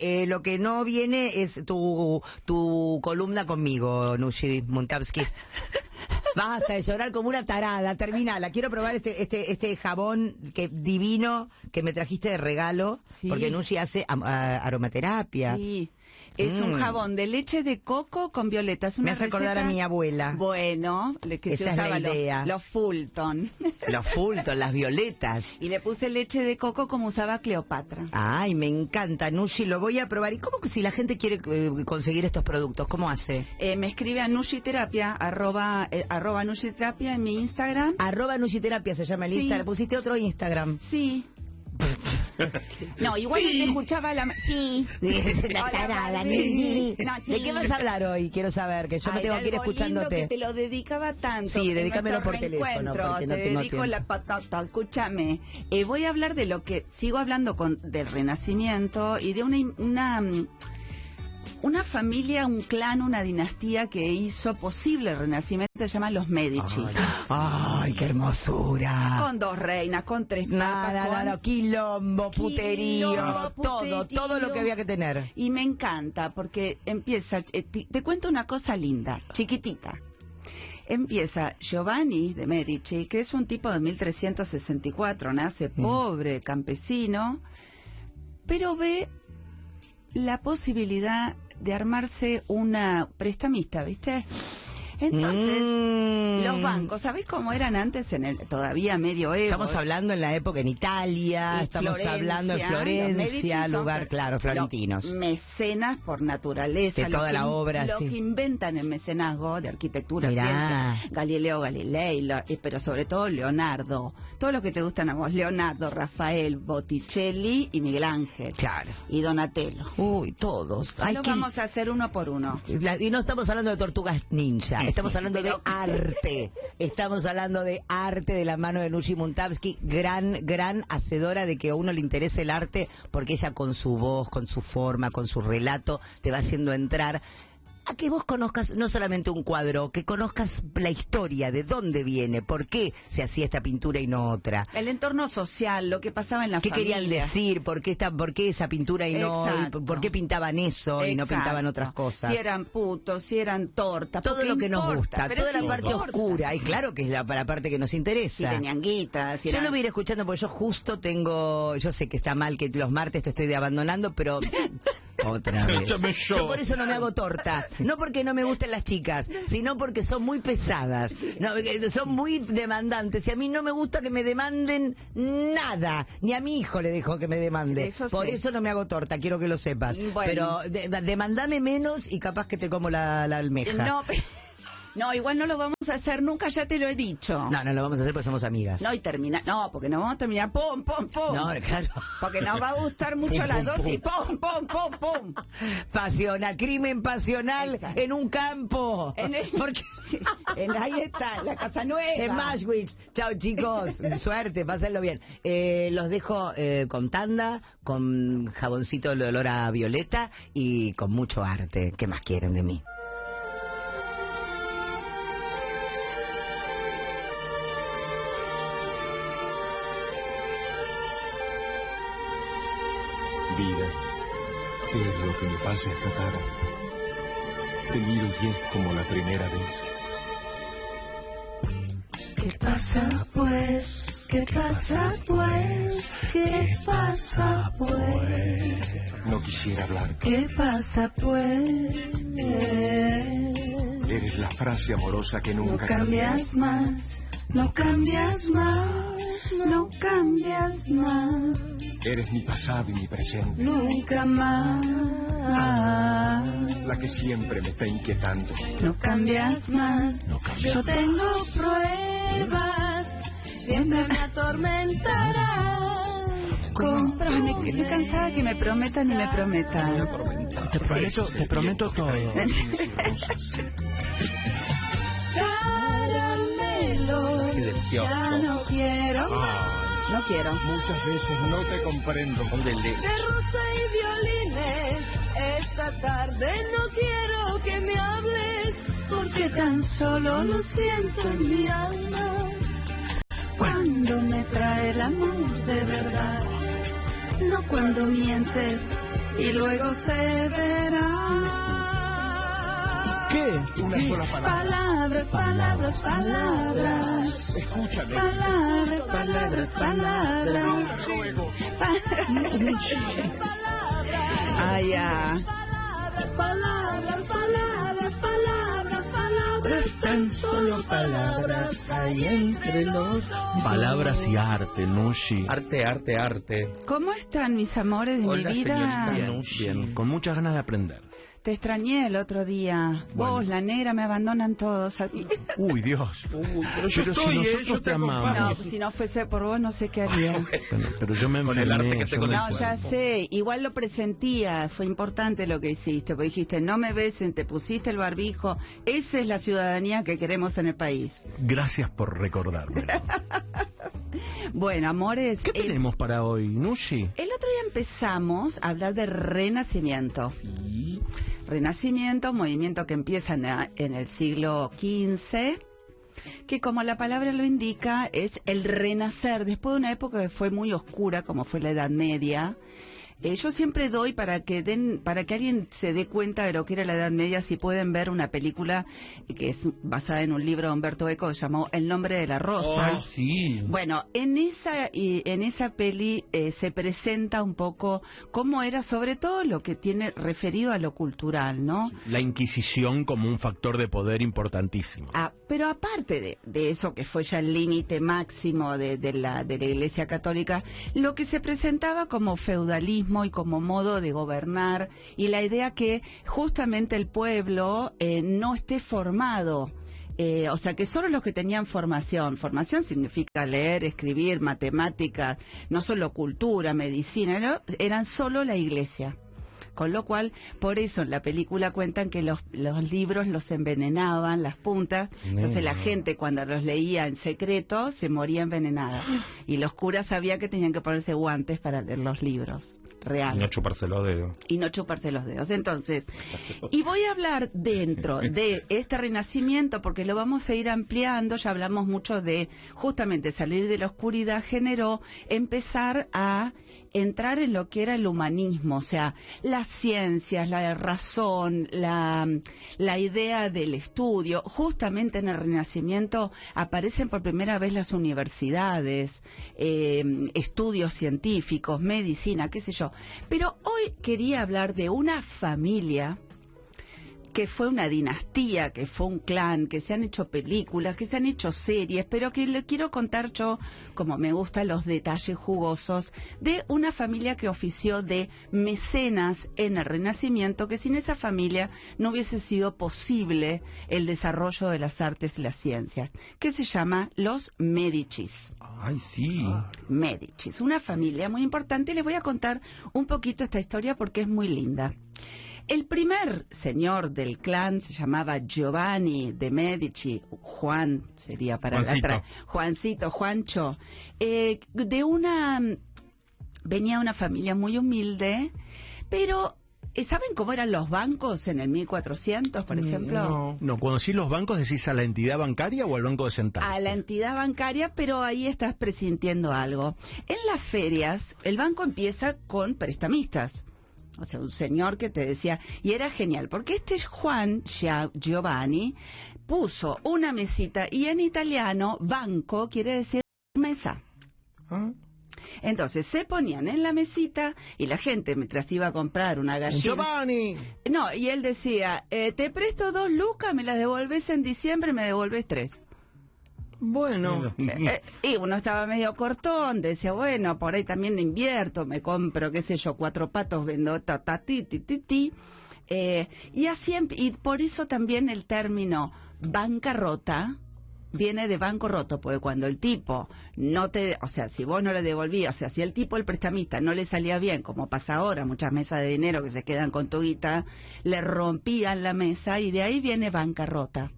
eh, lo que no viene es tu, tu columna conmigo, Nushi Muntabsky. Basta de llorar como una tarada, terminala. Quiero probar este, este, este jabón que divino que me trajiste de regalo, Sí. porque Nushi hace a- aromaterapia. Sí. Es un Mm. jabón de leche de coco con violetas. Me hace acordar a mi abuela. Bueno, le- que se Esa es la usaba los- idea. Los, Fulton. Los Fulton, las violetas. y le puse leche de coco como usaba Cleopatra. Ay, me encanta, Nushi, lo voy a probar. ¿Y cómo que si la gente quiere eh, conseguir estos productos, cómo hace? Eh, me escribe a Nushiterapia, arroba, eh, arroba Nushiterapia en mi Instagram. Arroba Nushiterapia se llama el Sí. Instagram. Pusiste otro Instagram. Sí. No, igual te escuchaba la... Sí. La Hola, tarada. No, sí. ¿De qué vas a hablar hoy? Quiero saber, que yo me Ay, tengo de que ir lindo escuchándote. que te lo dedicaba tanto. Sí, dedícamelo por teléfono, porque te tengo dedico tiempo. la patata. Escúchame, eh, voy a hablar de lo que sigo hablando con del Renacimiento y de una una mm, una familia, un clan, una dinastía que hizo posible el Renacimiento se llama los Medici. Ay, qué hermosura. Con dos reinas, con tres papas, Nada, nada, quilombo, puterío, Quilombo, todo, todo lo que había que tener. Y me encanta porque empieza, eh, te, te cuento una cosa linda, chiquitita. Empieza Giovanni de Medici, que es un tipo de 1364, nace Mm. pobre, campesino, pero ve la posibilidad de armarse una prestamista, ¿viste? Entonces, Mm. los bancos, ¿sabés cómo eran antes en el todavía medioevo? Estamos hablando en la época en Italia, estamos Florencia, hablando en los Florencia, lugar, claro, florentinos. los mecenas por naturaleza. De toda la in- obra, Lo sí. que inventan el mecenazgo de arquitectura, ciencia, Galileo Galilei, lo- eh, pero sobre todo Leonardo. Todo lo que te gustan a vos, Leonardo, Rafael, Botticelli y Miguel Ángel. Claro. Y Donatello. Uy, todos. Ay, lo vamos a hacer uno por uno. La- y no estamos hablando de tortugas ninja, estamos hablando de arte. Estamos hablando de arte de la mano de Nushi Muntabsky, gran, gran hacedora de que a uno le interese el arte, porque ella con su voz, con su forma, con su relato, te va haciendo entrar a que vos conozcas no solamente un cuadro, que conozcas la historia, de dónde viene, por qué se hacía esta pintura y no otra. El entorno social, lo que pasaba en la ¿Qué familia. querían decir? ¿Por qué, esta, ¿Por qué esa pintura y no? Exacto. ¿Por qué pintaban eso y no pintaban otras cosas? Si eran putos, si eran tortas. todo lo que nos gusta, pero toda la parte importa. oscura, y claro que es la, la parte que nos Si interesa. tenían guitas, si Yo lo voy a ir escuchando porque yo justo tengo, yo sé que está mal que los martes te estoy de abandonando, pero otra vez. Yo por eso no me hago torta, no porque no me gusten las chicas, sino porque son muy pesadas, no, son muy demandantes y a mí no me gusta que me demanden nada, ni a mi hijo le dejo que me demande. Eso por sí. eso no me hago torta, quiero que lo sepas. Bueno. Pero de- demandame menos y capaz que te como la, la almeja. No, pe- no, igual no lo vamos a hacer nunca, ya te lo he dicho. No, no lo vamos a hacer porque somos amigas. No, y termina, no, porque nos vamos a terminar pum, pum, pum. No, claro. Porque nos va a gustar mucho Pum, las pum, dos y pum. pum, pum, pum. Pasional, crimen pasional Exacto. en un campo. En el- Porque... En- ahí está, la casa nueva. En Mashwitz. Chao chicos, suerte, pásenlo bien. Eh, los dejo eh, con tanda, con jaboncito de olor a violeta y con mucho arte. ¿Qué más quieren de mí? ¿Qué es lo que me pasa esta tarde? Te miro y es como la primera vez. ¿Qué pasa pues? ¿Qué pasa pues? ¿Qué pasa pues? No quisiera hablar. ¿Qué pasa pues? Eres la frase amorosa que No nunca cambias más, no cambias más, no cambias más, Eres mi pasado y mi presente. nunca más. La que siempre me está inquietando. No cambias más, No cambias yo tengo pruebas, siempre me atormentarás. Con Ay, me- estoy cansada que me prometan y me prometan. Te prometo- te prometo todo. Caramelo, ya no quiero más No quiero. Muchas veces no te comprendo. ¿Dónde le? de rosa y violines. Esta tarde no quiero que me hables, porque tan solo lo siento en mi alma. Cuando me trae el amor de verdad, no cuando mientes y luego se verá. ¿Qué? Una sola palabra. Palabras, palabras, palabras. Escúchame. Palabras, palabras, palabras. Luego. Ay, ya. Palabras, palabras, palabras, palabras, palabras. Tan solo palabras hay entre los Palabras y arte, Nushi. Arte, arte, arte. ¿Cómo están mis amores de Hola, mi vida? señorita. Bien, bien, con muchas ganas de aprender. Te extrañé el otro día. Vos, la negra, me abandonan todos. aquí. Uy, Dios. pero yo si estoy, ¿eh? nosotros Yo te te amamos. No, si no fuese por vos, no sé qué haría. Bueno, pero yo me Con el enfermé. arte que yo tengo en me el No, ya sé, igual lo presentía, fue importante lo que hiciste, porque dijiste, no me besen, te pusiste el barbijo, esa es la ciudadanía que queremos en el país. Gracias por recordarme. Bueno, amores, ¿Qué el, tenemos para hoy, Nushi? el otro día empezamos a hablar de renacimiento. Renacimiento, movimiento que empieza en el siglo XV, que como la palabra lo indica, es el renacer después de una época que fue muy oscura, como fue la Edad Media. Eh, yo siempre doy para que den, para que alguien se dé cuenta de lo que era la Edad Media, si pueden ver una película que es basada en un libro de Humberto Eco que llamó El nombre de la rosa. Ay, sí. Bueno, en esa y en esa peli eh, se presenta un poco cómo era sobre todo lo que tiene referido a lo cultural, ¿no? La Inquisición como un factor de poder importantísimo. Ah, pero aparte de, eso que fue ya el límite máximo de, de la, de la Iglesia Católica, lo que se presentaba como feudalismo y como modo de gobernar y la idea que justamente el pueblo eh, no esté formado. Eh, o sea, que solo los que tenían formación, formación significa leer, escribir, matemáticas, no solo cultura, medicina, eran solo la iglesia. Con lo cual, por eso en la película cuentan que los, los libros los envenenaban, las puntas. Entonces la gente cuando los leía en secreto se moría envenenada. Y los curas sabían que tenían que ponerse guantes para leer los libros. Real Y no chuparse los dedos. y no chuparse los dedos. Entonces, y voy a hablar dentro de este renacimiento porque lo vamos a ir ampliando, ya hablamos mucho de justamente salir de la oscuridad generó empezar a entrar en lo que era el humanismo, o sea, las ciencias, la razón, la, la idea del estudio. Justamente en el Renacimiento aparecen por primera vez las universidades, eh, estudios científicos, medicina, qué sé yo. Pero hoy quería hablar de una familia que fue una dinastía, que fue un clan, que se han hecho películas, que se han hecho series, pero que le quiero contar yo, como me gustan los detalles jugosos, de una familia que ofició de mecenas en el Renacimiento, que sin esa familia no hubiese sido posible el desarrollo de las artes y las ciencias, que se llama los Medicis. Ay, sí. Medicis, una familia muy importante. Les voy a contar un poquito esta historia porque es muy linda. El primer señor del clan se llamaba Giovanni de Medici, Juan sería para Juancito. la tra- Juancito, Juancho, eh, de una venía de una familia muy humilde, pero eh, ¿saben cómo eran los bancos en el 1400, por ejemplo? No. No, cuando decís los bancos, decís a la entidad bancaria o al banco de centavos. a la entidad bancaria, pero ahí estás presintiendo algo. En las ferias, el banco empieza con prestamistas. O sea, un señor que te decía, y era genial, porque este Juan Giovanni puso una mesita, y en italiano, banco quiere decir mesa. Ah. Entonces se ponían en la mesita y la gente mientras iba a comprar una gallina. Giovanni. No, y él decía, eh, te presto dos lucas, me las devolves en diciembre, me devolves tres. Bueno. Eh, eh, y uno estaba medio cortón, decía, bueno, por ahí también invierto, me compro, qué sé yo, cuatro patos, vendo ta, ta, ti, ti, ti, ti. Eh, y así, em- y por eso también el término bancarrota viene de banco roto, porque cuando el tipo no te, o sea, si vos no le devolvías, o sea, si el tipo, el prestamista, no le salía bien, como pasa ahora, muchas mesas de dinero que se quedan con tu guita, le rompían la mesa y de ahí viene bancarrota.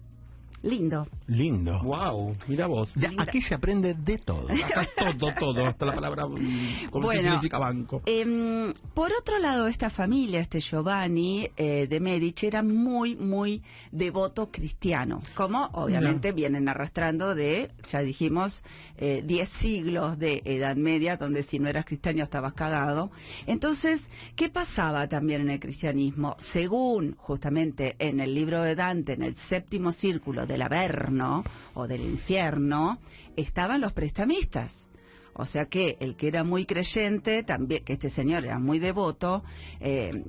Lindo. Lindo. Wow, mira vos. Ya, aquí se aprende de todo. Acá todo, todo, hasta la palabra mm, como que Bueno. significa banco. Em, por otro lado, esta familia, este Giovanni eh, de Medici, era muy, muy devoto cristiano, como obviamente vienen arrastrando de, ya dijimos, eh, 10 siglos de Edad Media, donde si no eras cristiano estabas cagado. Entonces, ¿qué pasaba también en el cristianismo? Según justamente en el libro de Dante, en el séptimo círculo del Averno o del infierno, estaban los prestamistas. O sea que el que era muy creyente, también que este señor era muy devoto, eh,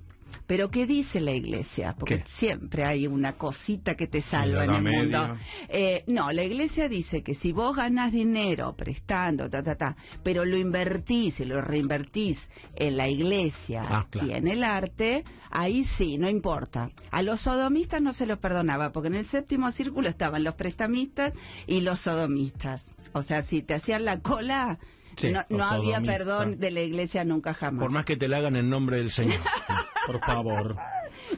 pero ¿qué dice la iglesia? Porque ¿Qué? siempre hay una cosita que te salva En el mundo. Eh, no, la iglesia dice que si vos ganás dinero prestando, ta, ta, ta, pero lo invertís y lo reinvertís en la iglesia Ah, claro. y en el arte, ahí sí, no importa. A los sodomistas no se los perdonaba, porque en el séptimo círculo estaban los prestamistas y los sodomistas. O sea, si te hacían la cola, Sí, no, no había perdón de la iglesia nunca jamás. Por más que te la hagan en nombre del Señor. Por favor.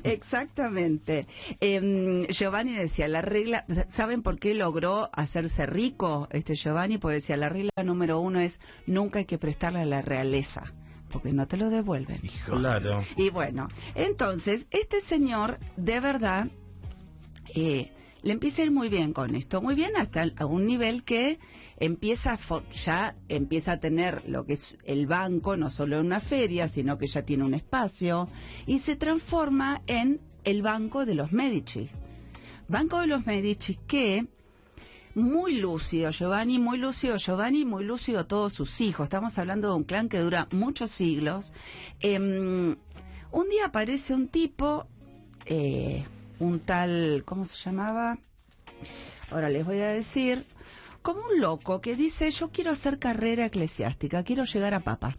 Exactamente. Em, Giovanni decía, la regla, ¿saben por qué logró hacerse rico este Giovanni? Pues decía, la regla número uno es nunca hay que prestarle a la realeza, porque no te lo devuelven. Claro. Y bueno, entonces, este señor, de verdad, eh, le empieza a ir muy bien con esto, muy bien hasta a un nivel que empieza ya empieza a tener lo que es el banco, no solo en una feria, sino que ya tiene un espacio, y se transforma en el Banco de los Medici. Banco de los Medici que muy lúcido Giovanni, muy lúcido Giovanni, muy lúcido todos sus hijos. Estamos hablando de un clan que dura muchos siglos. Em, un día aparece un tipo, eh, un tal, ¿cómo se llamaba? Ahora les voy a decir, como un loco que dice, yo quiero hacer carrera eclesiástica, quiero llegar a papa.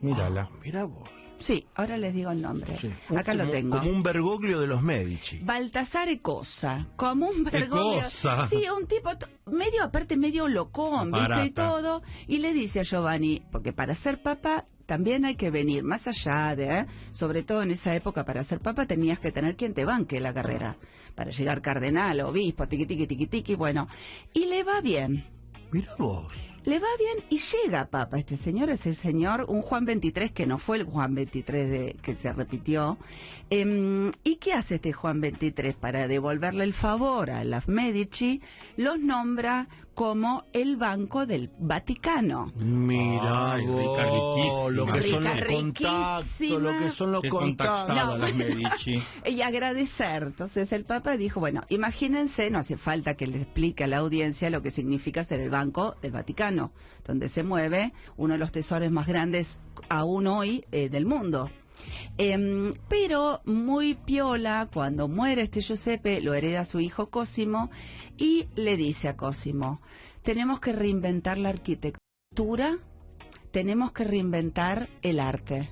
Mírala. Mira vos. Sí, ahora les digo el nombre. Sí. Acá lo Como- tengo. Como un Bergoglio de los Medici. Baltasar Cosa, como un Bergoglio. Ecosa. Sí, un tipo medio, aparte medio locón, ¿viste? Y todo. Y le dice a Giovanni, porque para ser papa también hay que venir más allá de, ¿eh? sobre todo en esa época, para ser papa tenías que tener quien te banque la carrera. Para llegar cardenal, obispo, tiqui, tiqui, tiqui, tiqui, bueno. Y le va bien. Mira vos. Le va bien y llega papa. Este señor es el señor, un Juan 23 que no fue el Juan 23 de, que se repitió. Em, ¿Y qué hace este Juan 23? Para devolverle el favor a las Medici, los nombra como el Banco del Vaticano. Mira Ay, lo que son los Rica, contactos, lo que son los Qué contactos. contactada No. las Medici. Y agradecer. Entonces el Papa dijo, bueno, imagínense, no hace falta que le explique a la audiencia lo que significa ser el Banco del Vaticano, donde se mueve uno de los tesoros más grandes aún hoy eh, del mundo. Em, pero muy piola, cuando muere este Giuseppe, lo hereda su hijo Cosimo y le dice a Cosimo, tenemos que reinventar la arquitectura, tenemos que reinventar el arte.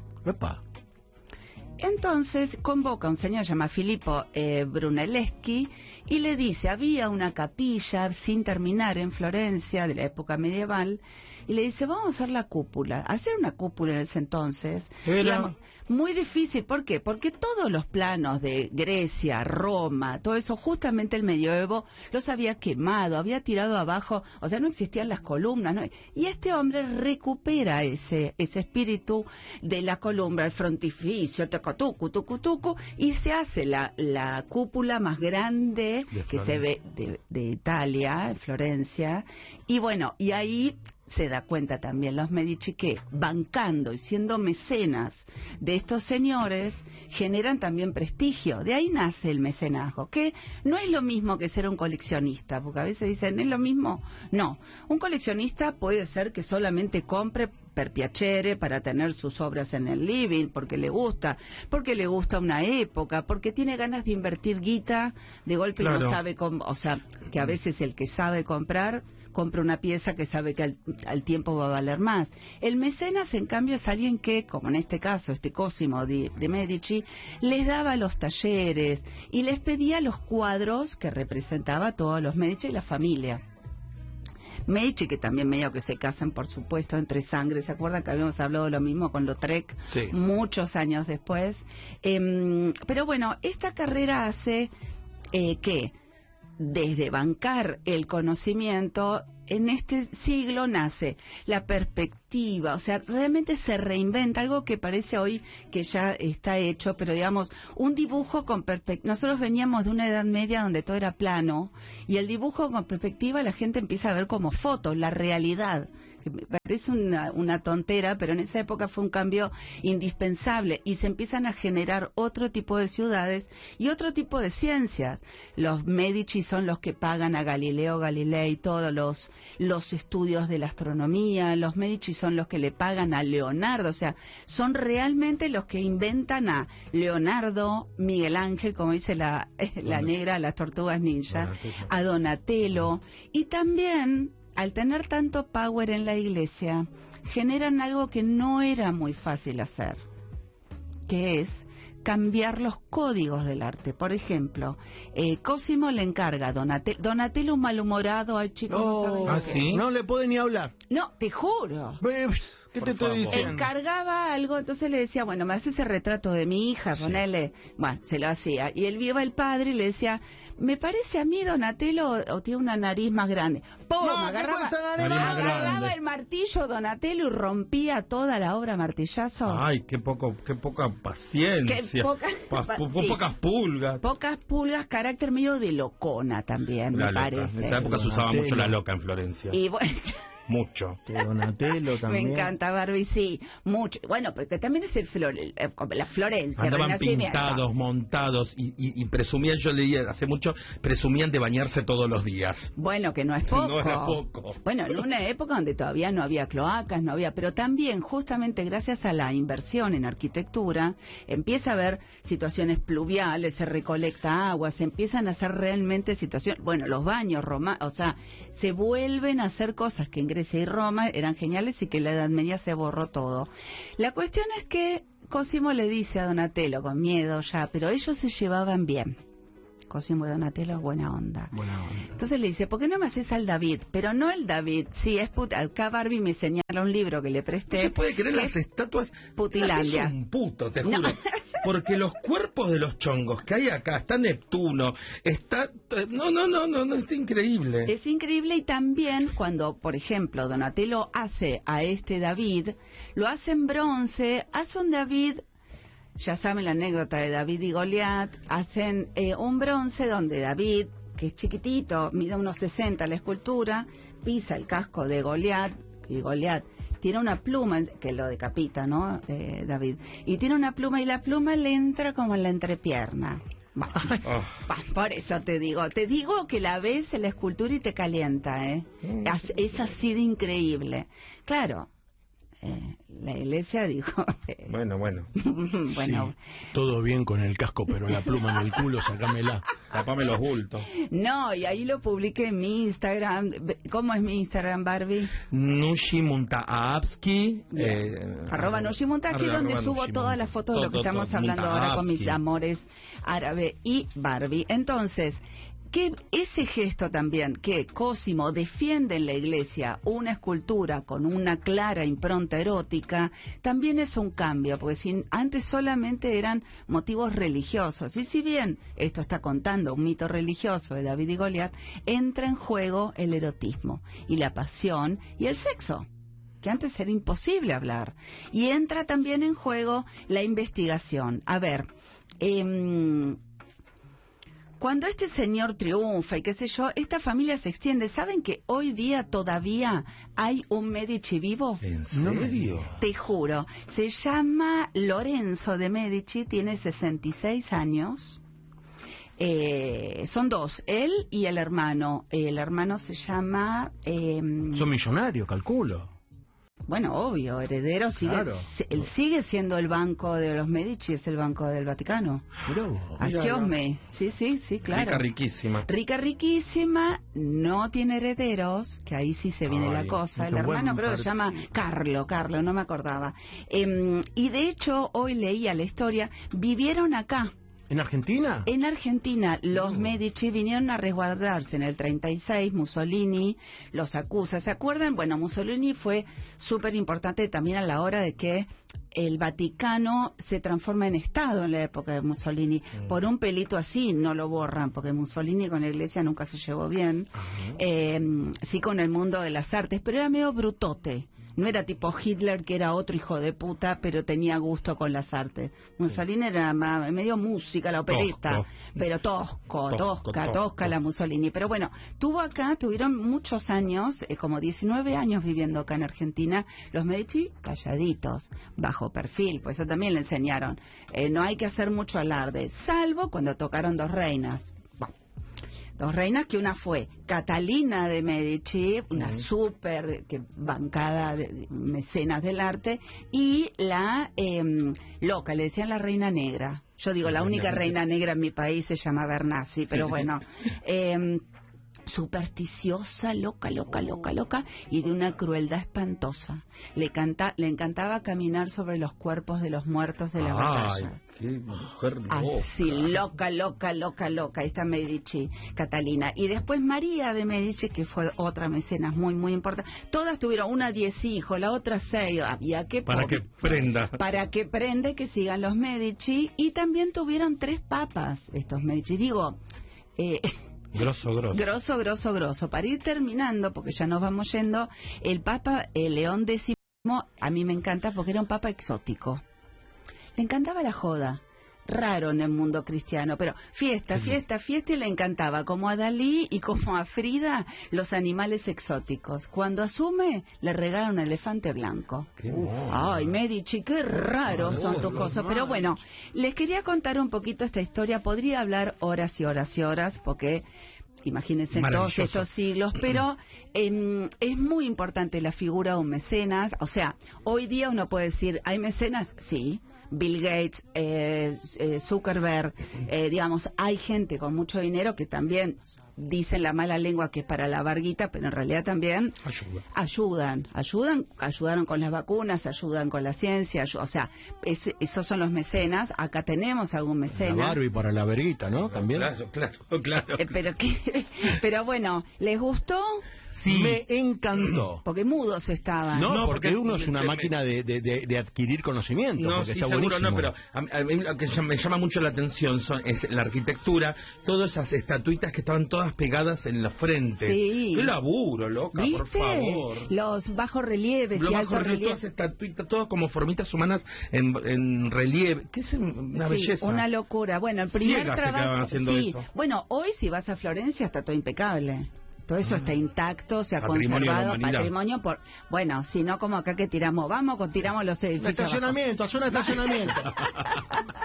Entonces convoca a un señor llamado Filippo eh, Brunelleschi y le dice, había una capilla sin terminar en Florencia de la época medieval, y le dice, vamos a hacer la cúpula. Hacer una cúpula en ese entonces, Era- digamos, muy difícil. ¿Por qué? Porque todos los planos de Grecia, Roma, todo eso, justamente el medioevo los había quemado, había tirado abajo, o sea, no existían las columnas. ¿no? Y este hombre recupera ese, ese espíritu de la columna, el frontificio, tucu, tucu, y se hace la, la cúpula más grande De que se ve de, de Italia, en Florencia. Y bueno, y ahí se da cuenta también los Medici que bancando y siendo mecenas de estos señores generan también prestigio. De ahí nace el mecenazgo, que no es lo mismo que ser un coleccionista, porque a veces dicen, ¿es lo mismo? No, un coleccionista puede ser que solamente compre per piacere para tener sus obras en el living, porque le gusta, porque le gusta una época, porque tiene ganas de invertir guita, de golpe no sabe cómo, o sea, que a veces el que sabe comprar compra una pieza que sabe que al, al tiempo va a valer más. El mecenas, en cambio, es alguien que, como en este caso, este Cosimo de, de Medici, les daba los talleres y les pedía los cuadros que representaba a todos los Medici y la familia. Medici, que también medio que se casan, por supuesto, entre sangre. ¿Se acuerdan que habíamos hablado de lo mismo con Lautrec? Sí. Muchos años después. Em, pero bueno, esta carrera hace eh, que desde bancar el conocimiento, en este siglo nace la perspectiva, o sea, realmente se reinventa algo que parece hoy que ya está hecho, pero digamos, un dibujo con perspectiva. Nosotros veníamos de una edad media donde todo era plano, y el dibujo con perspectiva la gente empieza a ver como fotos, la realidad que me parece una, una tontera, pero en esa época fue un cambio indispensable y se empiezan a generar otro tipo de ciudades y otro tipo de ciencias. Los Medici son los que pagan a Galileo Galilei todos los, los estudios de la astronomía, los Medici son los que le pagan a Leonardo, o sea, son realmente los que inventan a Leonardo, Miguel Ángel, como dice la, la negra, las tortugas ninja, a Donatello y también al tener tanto power en la iglesia, generan algo que no era muy fácil hacer, que es cambiar los códigos del arte. Por ejemplo, eh, Cosimo le encarga a Donatello, Donatello un malhumorado, al chico no, sabe lo ¿Ah, sí? No le puede ni hablar. No, te juro. Ves, ¿Qué te estoy diciendo? Encargaba algo, entonces le decía, bueno, me hace ese retrato de mi hija, ponele. Bueno, se lo hacía. Y él iba el padre y le decía, me parece a mí Donatello o, o tiene una nariz más grande. ¡Pum! No, ¿qué agarraba, el martillo Donatello y rompía toda la obra a martillazo. Ay, qué poco, qué poca paciencia. Qué poca- Pa- po- sí. Pocas pulgas. Pocas pulgas, carácter medio de locona también, La me loca. parece. En esa época se usaba mucho la loca en Florencia. Y bueno, Mucho. Que Donatello me también. encanta Barbie, sí, mucho. Bueno, porque también es el flor, el- eh, la Florencia, Andaban pintados, montados y, y- y presumían, yo leía hace mucho, presumían de bañarse todos los días. Bueno, que no es poco. No era poco. Bueno, en una época donde todavía no había cloacas, no había, pero también justamente gracias a la inversión en arquitectura, empieza a haber situaciones pluviales, se recolecta agua, se empiezan a hacer realmente situaciones, bueno, los baños Roma, o sea, se vuelven a hacer cosas que en Grecia y Roma eran geniales y que la Edad Media se borró todo. La cuestión es que Cosimo le dice a Donatello con miedo ya, pero ellos se llevaban bien. Cosimo y Donatello es buena onda. Buena onda. Entonces le dice, ¿por qué no me haces al David? Pero no el David, sí, es puta. Acá Barbie me señala un libro que le No presté. se puede creer las es estatuas. Putilandia. Es un puto, te No. Porque los cuerpos de los chongos que hay acá, está Neptuno, está... No, no, no, no, no, está increíble. Es increíble y también cuando, por ejemplo, Donatello hace a este David, lo hace en bronce, hace un David, ya saben la anécdota de David y Goliat, hacen eh, un bronce donde David, que es chiquitito, mide unos 60 la escultura, pisa el casco de Goliat, y Goliat tiene una pluma que lo decapita, ¿no? Eh, David. Y tiene una pluma y la pluma le entra como en la entrepierna. Bah. Ah. Bah, por eso te digo, te digo que la ves en la escultura y te calienta, ¿eh? As- Es así de increíble. Claro, eh, la iglesia dijo, eh, Bueno, bueno, bueno, Sí, todo bien con el casco, pero la pluma en el culo, sacámela. tapame los bultos. no, y ahí lo publiqué en mi Instagram. ¿Cómo es mi Instagram, Barbie? Nushi Muntaavsky. eh, arroba Nushimuntaki, arroba donde subo todas las fotos de lo que Todo, estamos todo, hablando ahora con mis amores árabe y Barbie. Entonces, que ese gesto también, que Cosimo defiende en la iglesia una escultura con una clara impronta erótica, también es un cambio, porque antes solamente eran motivos religiosos, y si bien esto está contando un mito religioso de David y Goliat, entra en juego el erotismo y la pasión y el sexo que antes era imposible hablar. Y entra también en juego la investigación. A ver, em, cuando este señor triunfa y qué sé yo, esta familia se extiende. ¿Saben que hoy día todavía hay un Medici vivo? ¿En No me serio? Te juro, se llama Lorenzo de Medici, tiene 66 años. Eh, son dos, él y el hermano. El hermano se llama... em, Son millonarios, calculo. Bueno, obvio, heredero sigue, Claro. él sigue siendo el banco de los Medici, es el banco del Vaticano. Mirá vos. Arquiosme, sí, sí, sí, claro. Rica, riquísima. Rica, riquísima, no tiene herederos, que ahí sí se viene Ay, la cosa. El hermano creo que se llama Carlo, Carlo, no me acordaba. Em, y de hecho, hoy leía la historia, vivieron acá. ¿En Argentina? En Argentina, los Medici vinieron a resguardarse en el 36, Mussolini los acusa. ¿Se acuerdan? Bueno, Mussolini fue súper importante también a la hora de que el Vaticano se transforma en Estado en la época de Mussolini. Por un pelito así no lo borran, porque Mussolini con la iglesia nunca se llevó bien. Eh, sí con el mundo de las artes, pero era medio brutote. No era tipo Hitler, que era otro hijo de puta, pero tenía gusto con las artes. Mussolini era medio música, la opereta, Tosco. pero tosco, Tosco, tosca, tosca la Mussolini. Pero bueno, tuvo acá, tuvieron muchos años, eh, como 19 años viviendo acá en Argentina, los Medici calladitos, bajo perfil, pues eso también le enseñaron. Eh, no hay que hacer mucho alarde, salvo cuando tocaron dos reinas. Dos reinas que una fue Catalina de Medici, una súper que bancada de mecenas del arte, y la em, loca, le decían la reina negra. Yo digo, la única reina negra en mi país se llama Bernasi, pero bueno. em, supersticiosa, loca, loca, loca, loca, y de una crueldad espantosa. Le, canta, le encantaba caminar sobre los cuerpos de los muertos de las Ay, batallas. qué mujer Así, loca, loca, loca, loca. Está Medici, Catalina. Y después María de Medici, que fue otra mecenas muy, muy importante. Todas tuvieron una diez hijos, la otra seis. Había que... Para que prenda. para que prende que sigan los Medici. Y también tuvieron tres papas estos Medici. Digo... Eh, Grosso, grosso. Grosso, grosso, grosso. Para ir terminando, porque ya nos vamos yendo, el Papa eh, León X a mí me encanta porque era un Papa exótico. Le encantaba la joda. Raro en el mundo cristiano, pero fiesta, fiesta, fiesta y le encantaba, como a Dalí y como a Frida, los animales exóticos. Cuando asume, le regala un elefante blanco. Qué ay, Medici, qué raros son tus cosas. Pero bueno, les quería contar un poquito esta historia. Podría hablar horas y horas y horas, porque imagínense todos estos siglos, pero em, es muy importante la figura de un mecenas. O sea, hoy día uno puede decir, ¿hay mecenas? Sí. Bill Gates, eh, eh, Zuckerberg, eh, digamos, hay gente con mucho dinero que también dicen la mala lengua que es para la varguita, pero en realidad también Ayuda. ayudan, ayudan, ayudaron con las vacunas, ayudan con la ciencia, o sea, es- esos son los mecenas. Acá tenemos algún La mecenas. Barbie para la verguita, ¿no? También. Claro, claro, claro. Eh, pero que, pero bueno, ¿les gustó? Me encantó. Porque mudos estaban. No, No, porque porque uno es una me- máquina de, de- de- de adquirir conocimiento, No, porque sí, está seguro buenísimo. no, pero a, a mí lo que me llama mucho la atención son, es la arquitectura, todas esas estatuitas que estaban todas pegadas en la frente. Sí. Qué laburo, loca, ¿Viste? por favor. Los bajos relieves Lo y bajo altos relieve, relieves. todas estatuitas, todas como formitas humanas en, en relieve. ¿Qué es una Sí, belleza? una locura. Bueno, el primer Ciegas trabajo. haciendo sí. eso. Bueno, hoy si vas a Florencia está todo impecable. Todo eso está intacto, se ha Patrimonio conservado, patrimonio por... Bueno, si no como acá que tiramos, vamos, con- tiramos los Un edificios estacionamiento, zona de estacionamiento.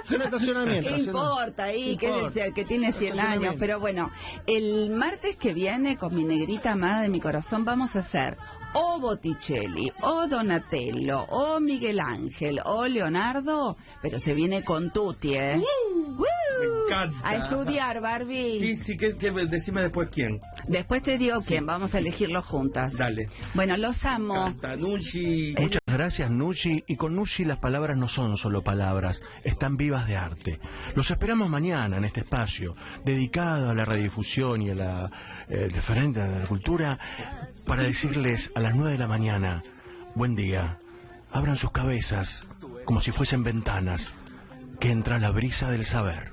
de estacionamiento. ¿Qué importa ahí? ¿Qué es- que tiene 100 años. Pero bueno, el martes que viene, con mi negrita amada de mi corazón, vamos a hacer o Botticelli, o Donatello, o Miguel Ángel, o Leonardo, pero se viene con Tutti, ¿eh? ¡Woo! Me encanta. A estudiar, Barbie. Sí, sí, que, que- decime después quién. Después te digo quién, vamos a elegirlo juntas. Dale. Bueno, los amo. Cantanucci. Muchas gracias, Nushi. Y con Nushi las palabras no son solo palabras, están vivas de arte. Los esperamos mañana en este espacio, dedicado a la radiodifusión y a la eh, referente de la cultura, para decirles a las nueve de la mañana, buen día, abran sus cabezas como si fuesen ventanas, que entra la brisa del saber.